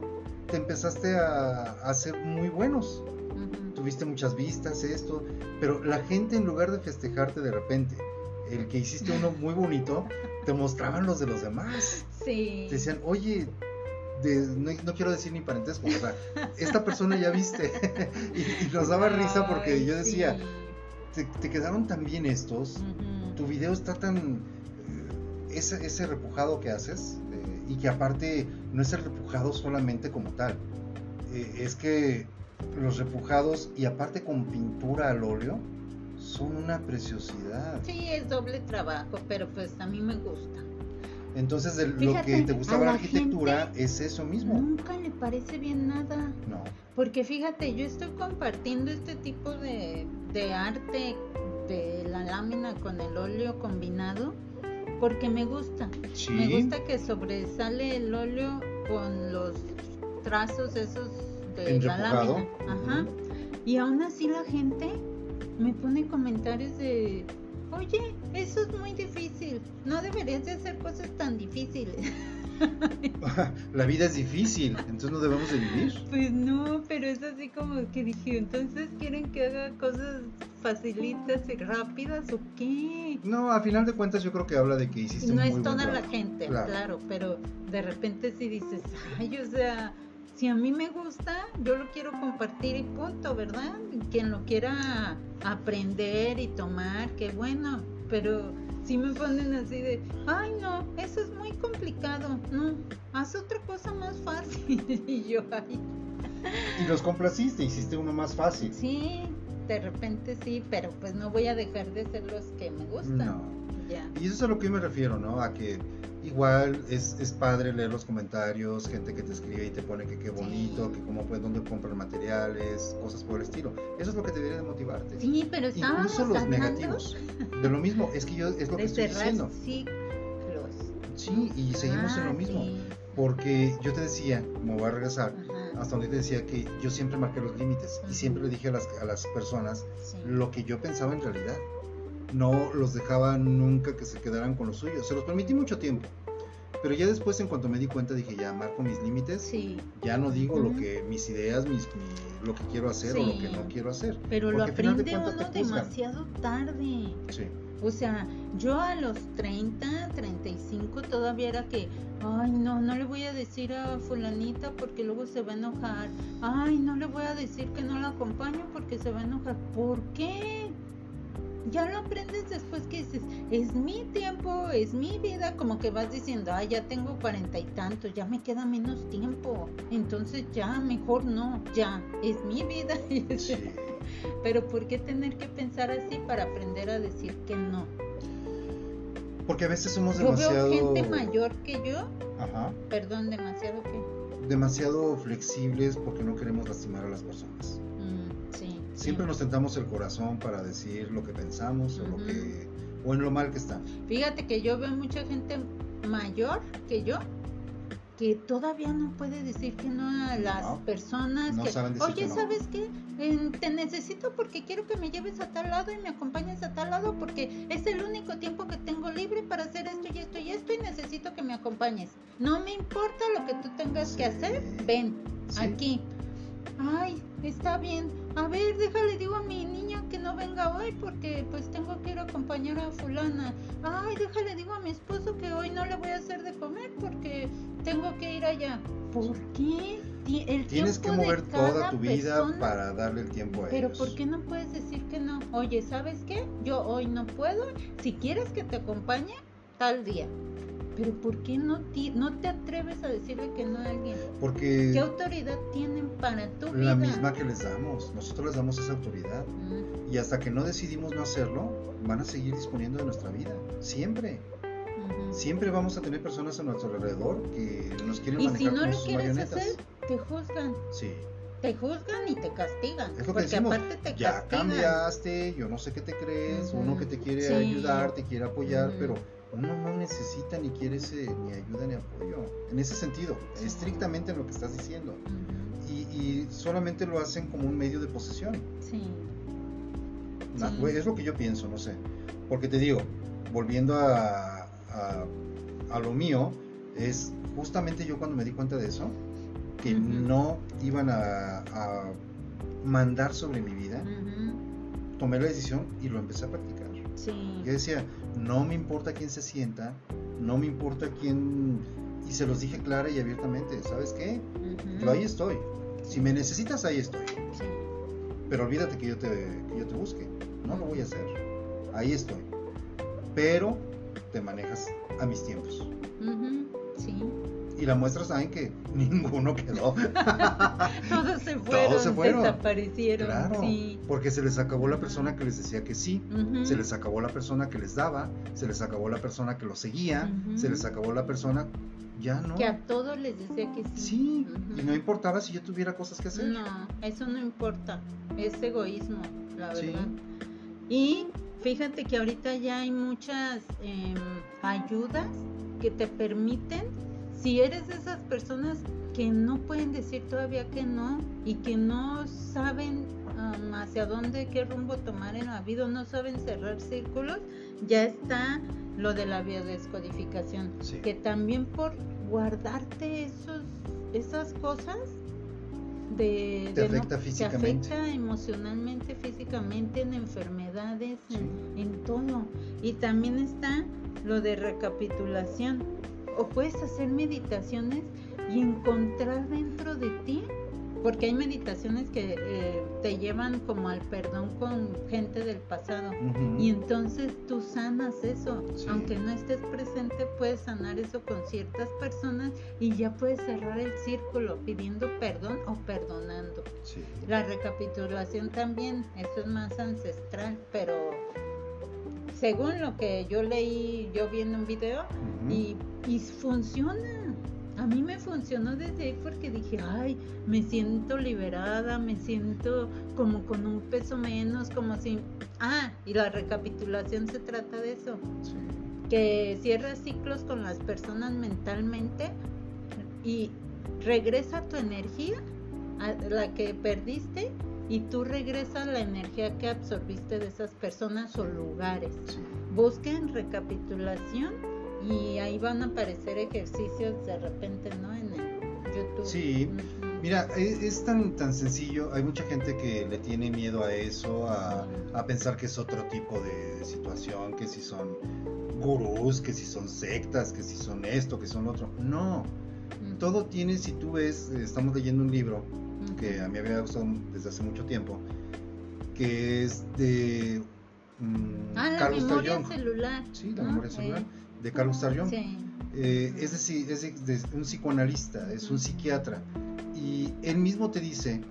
te empezaste a, a hacer muy buenos tuviste muchas vistas, esto, pero la gente en lugar de festejarte de repente, el que hiciste uno muy bonito, te mostraban los de los demás. Sí. Te decían, oye, de- no, no quiero decir ni parentesco, o sea, esta persona ya viste. y, y nos daba risa porque yo decía, sí. te, te quedaron tan bien estos, tu video está tan... Ese, ese repujado que haces, eh, y que aparte no es el repujado solamente como tal, eh, es que los repujados y aparte con pintura al óleo son una preciosidad. Sí, es doble trabajo, pero pues a mí me gusta. Entonces lo que te gustaba la arquitectura es eso mismo. Nunca le parece bien nada. No. Porque fíjate, yo estoy compartiendo este tipo de, de arte de la lámina con el óleo combinado porque me gusta. Sí. Me gusta que sobresale el óleo con los trazos esos de la lámina. Ajá. Y aún así la gente me pone comentarios de, oye, eso es muy difícil. No deberías de hacer cosas tan difíciles. la vida es difícil, entonces no debemos de vivir. Pues no, pero es así como que dije, entonces quieren que haga cosas facilitas y rápidas o qué? No, a final de cuentas yo creo que habla de que hiciste no un muy es buen toda la gente, Claro. claro. pero de repente si dices, ay, o sea, si a mí me gusta, yo lo quiero compartir y punto, ¿verdad? Quien lo quiera aprender y tomar, qué bueno, pero si me ponen así de, ay, no, eso es muy complicado, no, haz otra cosa más fácil. y yo, ay, Y los complaciste, hiciste uno más fácil. sí, de repente sí, pero pues no voy a dejar de ser los que me gustan. No. Ya. Y eso es a lo que yo me refiero, ¿no? A que igual es, es padre leer los comentarios, gente que te escribe y te pone que qué bonito, Sí. que cómo pues dónde comprar materiales, cosas por el estilo. Eso es lo que debería de motivarte. Sí, pero estábamos Incluso los hablando negativos. De lo mismo, es que yo es lo que estoy diciendo. ciclos. Sí, y seguimos en Ah, lo mismo. sí. Porque yo te decía, me voy a regresar, Ajá, hasta donde te decía que yo siempre marqué los límites y siempre le dije a las, a las personas sí. lo que yo pensaba en realidad. No los dejaba nunca que se quedaran con lo suyo. Se los permití mucho tiempo. Pero ya después, en cuanto me di cuenta, dije, ya marco mis límites. Sí, Ya no digo lo que mis ideas, mis, mi- lo que quiero hacer o lo que no quiero hacer. pero lo aprende uno demasiado tarde. Sí. O sea, yo a los 30, 35 todavía era que, ay, no, no le voy a decir a fulanita porque luego se va a enojar. Ay, no le voy a decir que no la acompaño porque se va a enojar. ¿Por qué? Ya lo aprendes después que dices, es mi tiempo, es mi vida, como que vas diciendo, ay, ya tengo cuarenta y tantos, ya me queda menos tiempo, entonces ya, mejor no, ya, es mi vida. Sí. Pero ¿por qué tener que pensar así para aprender a decir que no? Porque a veces somos Yo demasiado. veo gente mayor que yo, Ajá. perdón, demasiado que... Demasiado flexibles porque no queremos lastimar a las personas. Siempre nos tentamos el corazón para decir lo que pensamos o lo que o en lo mal que están. Fíjate que yo veo mucha gente mayor que yo que todavía no puede decir que no a las No, personas no que, saben decir oye, que no". ¿sabes qué? Eh, te necesito porque quiero que me lleves a tal lado y me acompañes a tal lado porque es el único tiempo que tengo libre para hacer esto y esto y esto y necesito que me acompañes. No me importa lo que tú tengas que hacer, ven Sí. aquí. Ay, está bien. A ver, déjale, digo a mi niña que no venga hoy porque pues tengo que ir a acompañar a fulana. Ay, déjale, digo a mi esposo que hoy no le voy a hacer de comer porque tengo que ir allá. ¿Por qué? El Tienes que mover toda tu vida persona- para darle el tiempo a Pero ellos. ¿por qué no puedes decir que no? Oye, ¿sabes qué? Yo hoy no puedo. Si quieres que te acompañe, tal día. Pero ¿por qué no, ti- no te atreves a decirle que no a alguien? Porque ¿Qué autoridad tienen para tu vida? la misma que les damos, nosotros les damos esa autoridad. Mm, Y hasta que no decidimos no hacerlo, van a seguir disponiendo de nuestra vida. Siempre. Siempre vamos a tener personas a nuestro alrededor que nos quieren Y manejar si no como lo sus quieres marionetas. hacer, te juzgan. Sí. Te juzgan y te castigan. Es lo que porque decimos. aparte te ya castigan. cambiaste, yo no sé qué te crees, uno que te quiere Sí. ayudar, te quiere apoyar, pero uno no necesita ni quiere ese, ni ayuda ni apoyo. En ese sentido, estrictamente en lo que estás diciendo. Y, y solamente lo hacen como un medio de posesión. Sí. Es lo que yo pienso, no sé. Porque te digo, volviendo a, a, a lo mío, es justamente yo cuando me di cuenta de eso, que no iban a, a mandar sobre mi vida, tomé la decisión y lo empecé a practicar. Sí. Yo decía, no me importa quién se sienta, no me importa quién... Y se los dije clara y abiertamente, ¿sabes qué? Yo ahí estoy. Si me necesitas, ahí estoy. Sí. Pero olvídate que yo te, que yo te busque. No lo voy a hacer. Ahí estoy. Pero te manejas a mis tiempos. Y la muestra saben que ninguno quedó. Todos se fueron, se fueron. desaparecieron. claro. Sí. Porque se les acabó la persona que les decía que sí. Se les acabó la persona que les daba. Se les acabó la persona que los seguía. Se les acabó la persona. Ya no. Que a todos les decía que sí. Sí. Y no importaba si yo tuviera cosas que hacer. No, eso no importa. Es egoísmo, la Sí. verdad. Y fíjate que ahorita ya hay muchas em, ayudas que te permiten, si eres de esas personas que no pueden decir todavía que no y que no saben am, hacia dónde, qué rumbo tomar en la vida, no saben cerrar círculos, ya está lo de la biodescodificación Sí. que también por guardarte esos esas cosas de, Te de no- afecta físicamente. te afecta emocionalmente físicamente en enfermedades en, en todo y también está lo de recapitulación o puedes hacer meditaciones y encontrar dentro de ti porque hay meditaciones que eh, te llevan como al perdón con gente del pasado y entonces tú sanas eso. Sí. Aunque no estés presente, puedes sanar eso con ciertas personas y ya puedes cerrar el círculo pidiendo perdón o perdonando. Sí. La recapitulación también, eso es más ancestral, pero según lo que yo leí, yo vi en un video, y, y funciona. A mí me funcionó desde ahí porque dije, ay, me siento liberada, me siento como con un peso menos, como si... Ah, y la recapitulación se trata de eso, Sí. que cierras ciclos con las personas mentalmente y regresa tu energía, a la que perdiste, y tú regresas la energía que absorbiste de esas personas o lugares busquen recapitulación y ahí van a aparecer ejercicios de repente, ¿no? En el YouTube. Sí. Mira, es, es tan, tan sencillo. Hay mucha gente que le tiene miedo a eso, a, a pensar que es otro tipo de, de situación, que si son gurús, que si son sectas, que si son esto, que son otro. No, todo tiene, si tú ves, estamos leyendo un libro. Que a mí había gustado desde hace mucho tiempo, que es de mm, Ah, la Carl Gustav memoria Jung. celular. Sí, la ¿no? memoria celular, de Carl Gustav Jung. Sí. Eh, es decir, es de- un psicoanalista, es un psiquiatra. Y él mismo te dice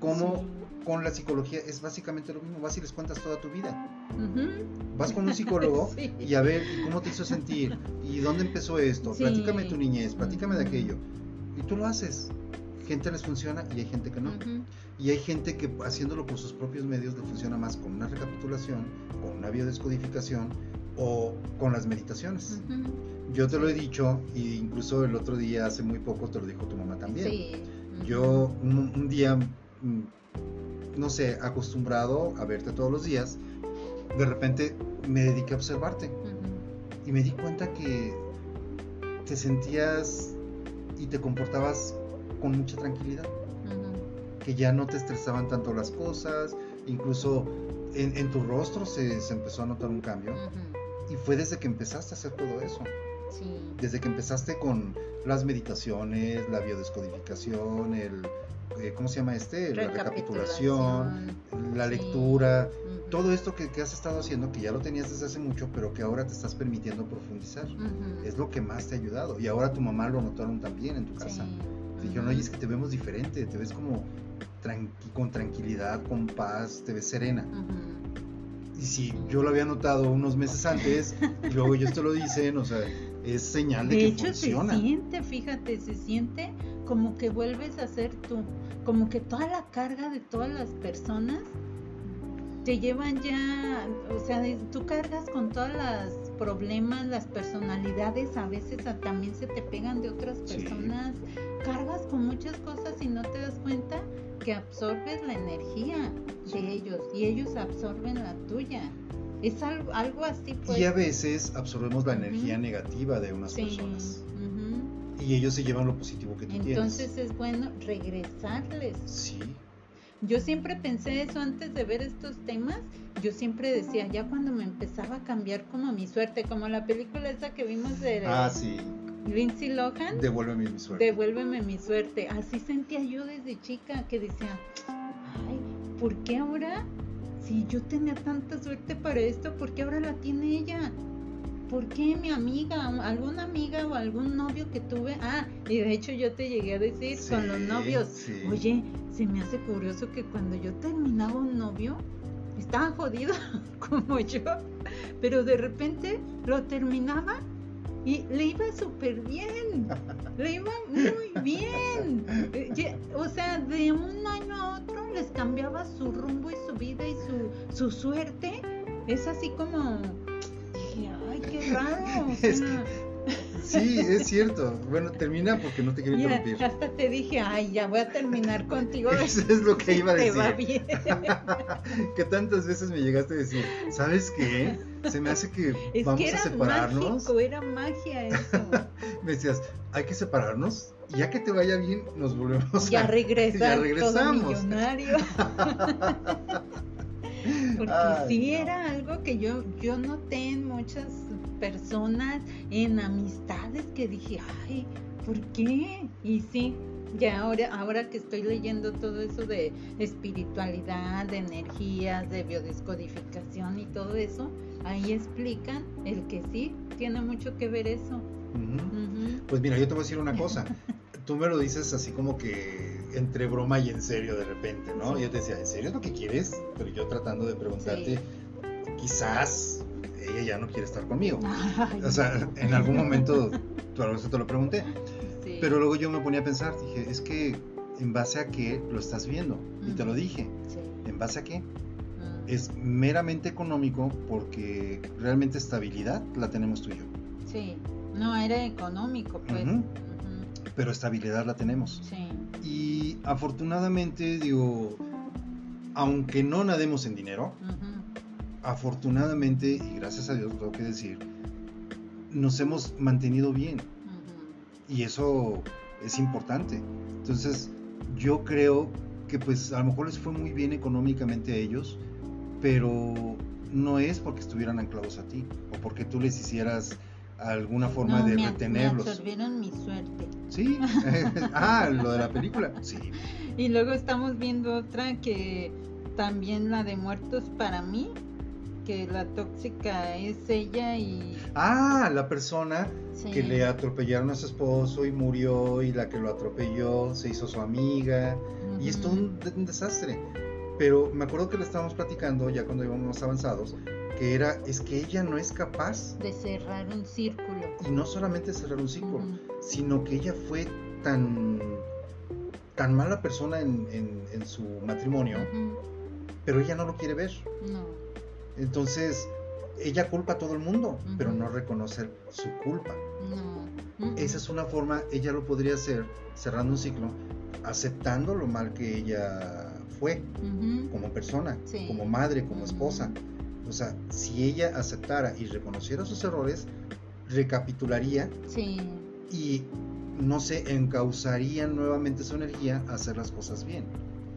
cómo con la psicología es básicamente lo mismo. Vas y les cuentas toda tu vida. Ujú. Vas con un psicólogo Sí. y a ver ¿y cómo te hizo sentir y dónde empezó esto. Sí. Platícame tu niñez, platícame de aquello. Y tú lo haces. Gente les funciona y hay gente que no. Y hay gente que haciéndolo por sus propios medios le funciona más con una recapitulación, con una biodescodificación o con las meditaciones. Yo te lo he dicho, e incluso el otro día, hace muy poco, te lo dijo tu mamá también. Sí. Yo un, un día, mm, no sé, acostumbrado a verte todos los días, de repente me dediqué a observarte y me di cuenta que te sentías y te comportabas con mucha tranquilidad, que ya no te estresaban tanto las cosas, incluso en, en tu rostro se, se empezó a notar un cambio y fue desde que empezaste a hacer todo eso. Sí. desde que empezaste con las meditaciones, la biodescodificación, el eh, ¿cómo se llama este? La recapitulación, la sí. lectura, todo esto que, que has estado haciendo, que ya lo tenías desde hace mucho, pero que ahora te estás permitiendo profundizar. Es lo que más te ha ayudado. Y ahora tu mamá lo notaron también en tu casa. Sí. Dijeron, oye, es que te vemos diferente, te ves como tranqui- con tranquilidad, con paz, te ves serena. Y si yo lo había notado unos meses antes, y luego ellos te lo dicen, o sea, es señal de, De que hecho, funciona. se siente, fíjate, se siente como que vuelves a ser tú, como que toda la carga de todas las personas te llevan ya, o sea, tú cargas con todos los problemas, las personalidades, a veces también se te pegan de otras Sí. Cargas con muchas cosas y no te das cuenta que absorbes la energía de ellos y ellos absorben la tuya. Es algo, algo así, pues. Y a veces absorbemos la energía negativa de unas Sí, personas. y ellos se llevan lo positivo que tú Entonces tienes. es bueno regresarles. Sí, yo siempre pensé eso antes de ver estos temas. Yo siempre decía, ya cuando me empezaba a cambiar como mi suerte, como la película esa que vimos de Ah, sí. Lindsay Lohan, Devuélveme mi suerte. Devuélveme mi suerte. Así sentía yo desde chica que decía, ay, ¿por qué ahora? Si yo tenía tanta suerte para esto, ¿por qué ahora la tiene ella? ¿Por qué mi amiga, alguna amiga o algún novio que tuve? Ah, y de hecho yo te llegué a decir con los novios, sí. oye, se me hace curioso que cuando yo terminaba un novio, estaba jodido como yo, pero de repente lo terminaba y le iba súper bien, le iba muy bien. Eh, O sea, de un año a otro les cambiaba su rumbo y su vida y su, su suerte. Es así como, dije, ay, qué raro. o Es Sí, es cierto. Bueno, termina porque no te quiero ya, interrumpir. hasta te dije, ay, ya voy a terminar contigo. a Eso es lo que iba a te decir. va bien. que tantas veces me llegaste a decir, ¿sabes qué? Se me hace que Es vamos que a era separarnos. mágico, era magia eso. Me decías, hay que separarnos. y Ya que te vaya bien, nos volvemos Ya a... regresar ya todo regresamos. millonario. Porque Ay, sí no. era algo que yo, yo noté en muchas personas, en amistades, que dije, ay, ¿por qué? Y sí, ya ahora, ahora que estoy leyendo todo eso de espiritualidad, de energías, de biodescodificación y todo eso, ahí explican el que sí, tiene mucho que ver eso. Pues mira, yo te voy a decir una cosa. Tú me lo dices así como que entre broma y en serio de repente, ¿no? Sí. Yo te decía, ¿en serio es lo que quieres? Pero yo tratando de preguntarte, quizás ella ya no quiere estar conmigo. Ay, O sea, en algún momento, eso te lo pregunté. sí. Pero luego yo me ponía a pensar, dije, es que en base a qué lo estás viendo. Y te lo dije, Sí. ¿en base a qué? Es meramente económico porque realmente estabilidad la tenemos tú y yo. Sí, no era económico, pues. Ujú. Ujú, Pero estabilidad la tenemos. Sí, Y afortunadamente, digo, aunque no nademos en dinero, afortunadamente, y gracias a Dios, tengo que decir, nos hemos mantenido bien. Y eso es importante. Entonces, yo creo que pues a lo mejor les fue muy bien económicamente a ellos, pero no es porque estuvieran anclados a ti o porque tú les hicieras alguna forma No, de me, retenerlos. Me absorbieron mi suerte. Sí, ah, lo de la película, sí. Y luego estamos viendo otra que también la de muertos para mí, que la tóxica es ella y... Ah, la persona sí, que le atropellaron a su esposo y murió y la que lo atropelló se hizo su amiga y es todo un, de- un desastre. Pero me acuerdo que le estábamos platicando ya cuando íbamos más avanzados, que era, es que ella no es capaz, De cerrar un círculo. y no solamente cerrar un Ujú, sino que ella fue tan, tan mala persona en, en- en su matrimonio, pero ella no lo quiere ver. No. Entonces, ella culpa a todo el mundo, pero no reconocer su culpa. No. Esa es una forma, ella lo podría hacer cerrando un ciclo, aceptando lo mal que ella fue como persona, Sí. como madre, como esposa. O sea, si ella aceptara y reconociera sus errores, recapitularía Sí. y, no sé, encauzaría nuevamente su energía a hacer las cosas bien.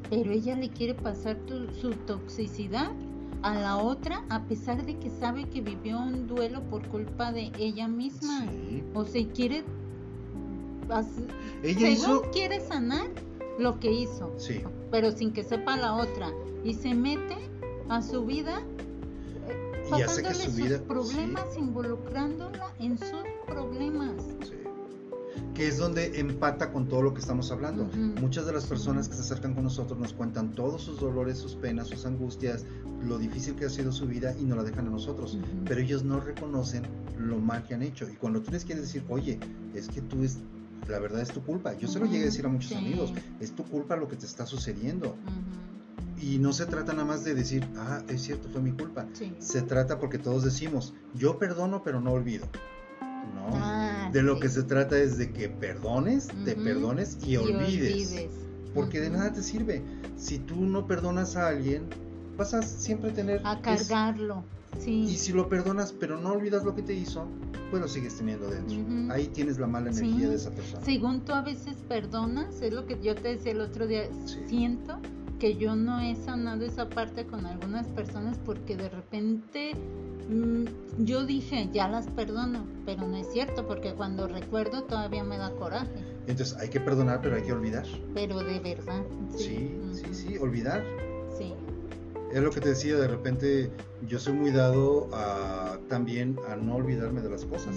Pero ella le quiere pasar tu- su toxicidad a la otra a pesar de que sabe que vivió un duelo por culpa de ella misma. Sí. O sea, quiere... Ella según hizo... quiere sanar lo que hizo, Sí. pero sin que sepa la otra. Y se mete a su vida Y hace que pasándole su sus vida... problemas, involucrándola en sus problemas. Sí. Que es donde empata con todo lo que estamos hablando. Muchas de las personas que se acercan con nosotros nos cuentan todos sus dolores, sus penas, sus angustias, lo difícil que ha sido su vida y nos la dejan a nosotros. Pero ellos no reconocen lo mal que han hecho. Y cuando tú les quieres decir, oye, es que tú es, la verdad es tu culpa. Yo se lo llegué a decir a muchos Sí. amigos, es tu culpa lo que te está sucediendo. Y no se trata nada más de decir, ah, es cierto, fue mi culpa. Sí. Se trata porque todos decimos, yo perdono pero no olvido. No. Ah, de lo sí. que se trata es de que perdones, te perdones y, Y olvides. Porque de nada te sirve. Si tú no perdonas a alguien, vas a siempre tener... A es- cargarlo. Sí. y si lo perdonas pero no olvidas lo que te hizo, pues lo sigues teniendo dentro. Ahí tienes la mala energía Sí. de esa persona. Según tú a veces perdonas, es lo que yo te decía el otro día, Sí. siento que yo no he sanado esa parte con algunas personas porque de repente mm, yo dije, ya las perdono, pero no es cierto, porque cuando recuerdo todavía me da coraje. Entonces hay que perdonar, pero hay que olvidar. Pero de verdad. Sí, sí, sí, olvidar. Sí. Es lo que te decía, de repente yo soy muy dado a también a no olvidarme de las cosas.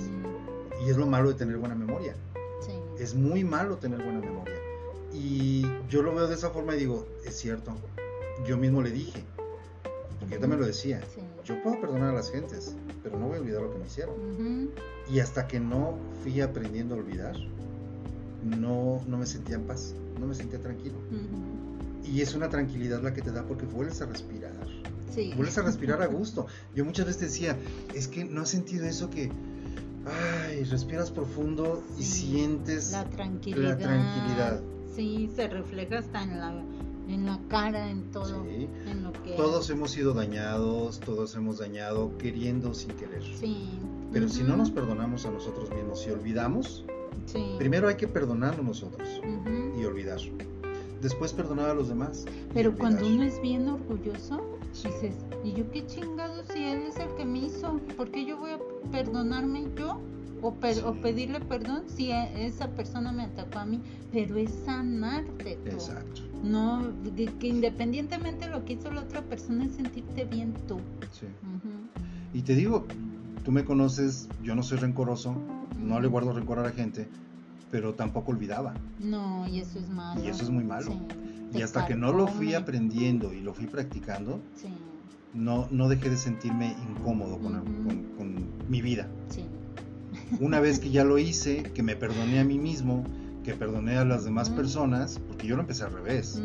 Y es lo malo de tener buena memoria. Sí. Es muy malo tener buena memoria. Y yo lo veo de esa forma y digo, es cierto. Yo mismo le dije, porque yo también lo decía, Sí. yo puedo perdonar a las gentes, pero no voy a olvidar lo que me hicieron. Ujú. Y hasta que no fui aprendiendo a olvidar, no, no me sentía en paz, no me sentía tranquilo. Ujú. Y es una tranquilidad la que te da porque vuelves a respirar. Sí. Vuelves a respirar a gusto. Yo muchas veces decía, es que no has sentido eso que, ay, respiras profundo y Sí, sientes La tranquilidad. tranquilidad. Sí, se refleja hasta en la, en la cara, en todo. Sí. En lo que. Todos hemos sido dañados, todos hemos dañado queriendo sin querer. Sí. Pero si no nos perdonamos a nosotros mismos, si olvidamos, Sí. primero hay que perdonarnos nosotros y olvidar. Después perdonar a los demás. Pero cuando uno es bien orgulloso, dices, ¿y yo qué chingado si él es el que me hizo? ¿Por qué yo voy a perdonarme yo? O, pedirle perdón si esa persona me atacó a mí, pero es sanarte tú. Exacto. No, de que independientemente de lo que hizo la otra persona es sentirte bien tú. Sí. Y te digo, tú me conoces, yo no soy rencoroso, no le guardo rencor a la gente, pero tampoco olvidaba. No, y eso es malo. Y eso es muy malo. Sí, Y hasta que no lo fui aprendiendo y lo fui practicando, Sí, no, no dejé de sentirme incómodo con, con- con mi vida. sí. Una vez que ya lo hice, que me perdoné a mí mismo, que perdoné a las demás Ujú. personas, porque yo lo empecé al revés.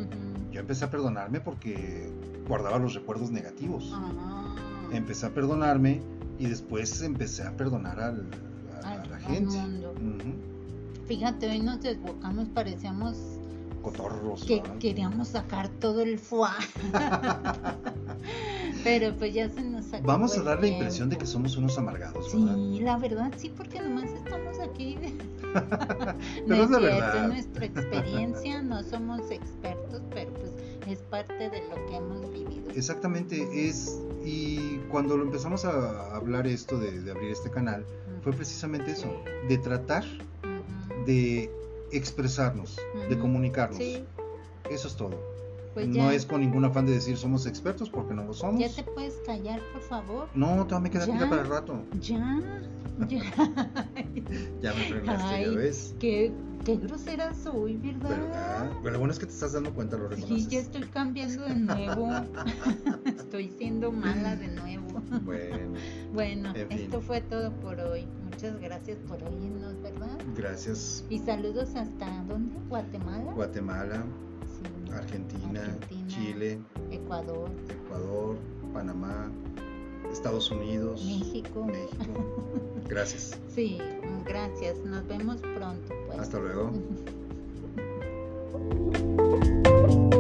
Yo empecé a perdonarme porque guardaba los recuerdos negativos. Ah. Empecé a perdonarme y después empecé a perdonar al- a, la gente. Fíjate, hoy nos desbocamos, parecíamos Cotorros. que ¿verdad? queríamos sacar todo el foie. Pero pues ya se nos acabó Vamos a dar la impresión de que somos unos amargados, ¿verdad? Sí, la verdad sí, porque nomás estamos aquí. Pero es la verdad. es nuestra experiencia, no somos expertos, pero pues es parte de lo que hemos vivido. Exactamente, es. Y cuando lo empezamos a hablar esto de, de abrir este canal, fue precisamente eso: de tratar Ujú. de expresarnos, de Ujú. comunicarnos. Sí, Eso es todo. Pues no es con ningún afán de decir somos expertos porque no lo somos. ya te puedes callar, por favor. No, todavía me queda pila para el rato. Ya, ya. Ya me frenaste, Ay, ya ves. qué, qué grosera soy, ¿verdad? ¿Verdad? Pero lo bueno es que te estás dando cuenta, lo Sí, reconoces. ya estoy cambiando de nuevo. estoy siendo mala de nuevo. Bueno, Bueno, En fin. esto fue todo por hoy. Muchas gracias por oírnos, ¿verdad? gracias. Y saludos hasta ¿dónde? Guatemala. Guatemala, Sí. Argentina, Argentina. Chile, Ecuador, Ecuador, Panamá, Estados Unidos, México. México. Gracias. Sí, gracias. Nos vemos pronto. Pues. Hasta luego.